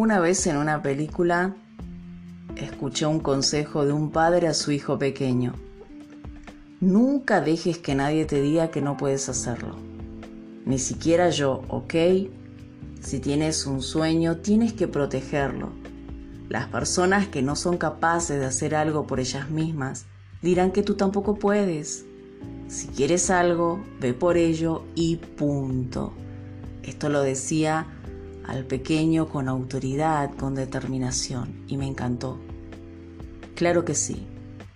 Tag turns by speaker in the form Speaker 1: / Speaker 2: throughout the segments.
Speaker 1: Una vez en una película escuché un consejo de un padre a su hijo pequeño. Nunca dejes que nadie te diga que no puedes hacerlo. Ni siquiera yo, ¿ok? Si tienes un sueño, tienes que protegerlo. Las personas que no son capaces de hacer algo por ellas mismas dirán que tú tampoco puedes. Si quieres algo, ve por ello y punto. Esto lo decía al pequeño con autoridad, con determinación, y me encantó. Claro que sí,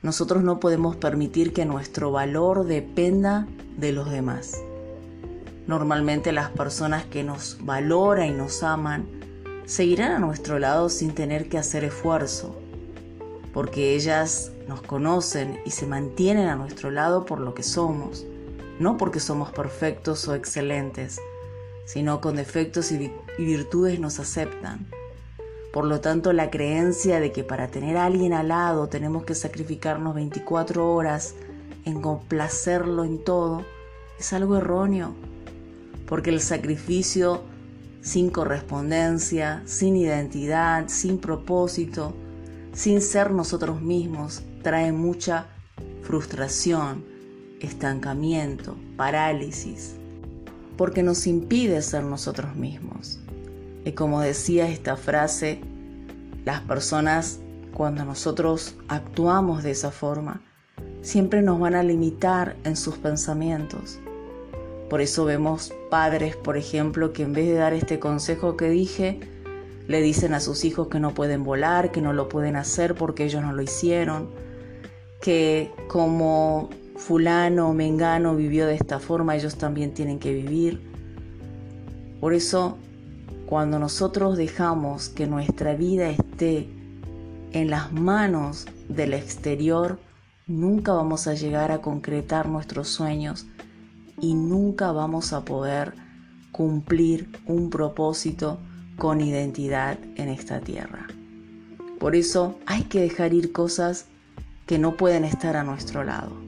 Speaker 1: nosotros no podemos permitir que nuestro valor dependa de los demás. Normalmente las personas que nos valoran y nos aman seguirán a nuestro lado sin tener que hacer esfuerzo, porque ellas nos conocen y se mantienen a nuestro lado por lo que somos, no porque somos perfectos o excelentes, sino con defectos y, virtudes nos aceptan. Por lo tanto, la creencia de que para tener a alguien al lado tenemos que sacrificarnos 24 horas en complacerlo en todo es algo erróneo, porque el sacrificio sin correspondencia, sin identidad, sin propósito, sin ser nosotros mismos, trae mucha frustración, estancamiento, parálisis porque nos impide ser nosotros mismos. Y como decía esta frase, las personas cuando nosotros actuamos de esa forma, siempre nos van a limitar en sus pensamientos. Por eso vemos padres, por ejemplo, que en vez de dar este consejo que dije, le dicen a sus hijos que no pueden volar, que no lo pueden hacer porque ellos no lo hicieron, que como fulano o mengano vivió de esta forma, ellos también tienen que vivir. Por eso, cuando nosotros dejamos que nuestra vida esté en las manos del exterior, nunca vamos a llegar a concretar nuestros sueños y nunca vamos a poder cumplir un propósito con identidad en esta tierra. Por eso hay que dejar ir cosas que no pueden estar a nuestro lado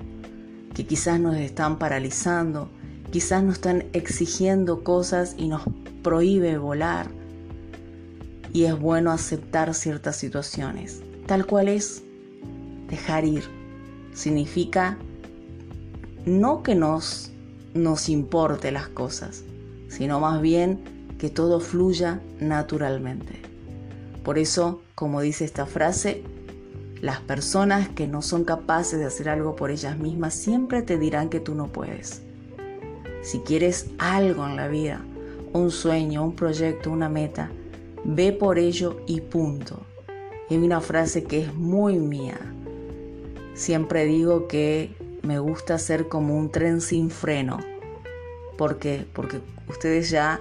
Speaker 1: que quizás nos están paralizando, quizás nos están exigiendo cosas y nos prohíbe volar. Y es bueno aceptar ciertas situaciones, tal cual es dejar ir. Significa no que nos, nos importe las cosas, sino más bien que todo fluya naturalmente. Por eso, como dice esta frase, las personas que no son capaces de hacer algo por ellas mismas siempre te dirán que tú no puedes. Si quieres algo en la vida, un sueño, un proyecto, una meta, ve por ello y punto. hay una frase que es muy mía. Siempre digo que me gusta ser como un tren sin freno. ¿Por qué? Porque ustedes ya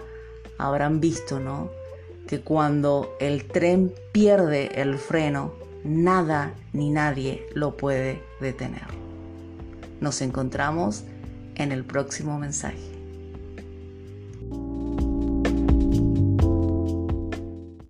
Speaker 1: habrán visto, ¿no? Que cuando el tren pierde el freno, nada ni nadie lo puede detener. Nos encontramos en el próximo mensaje.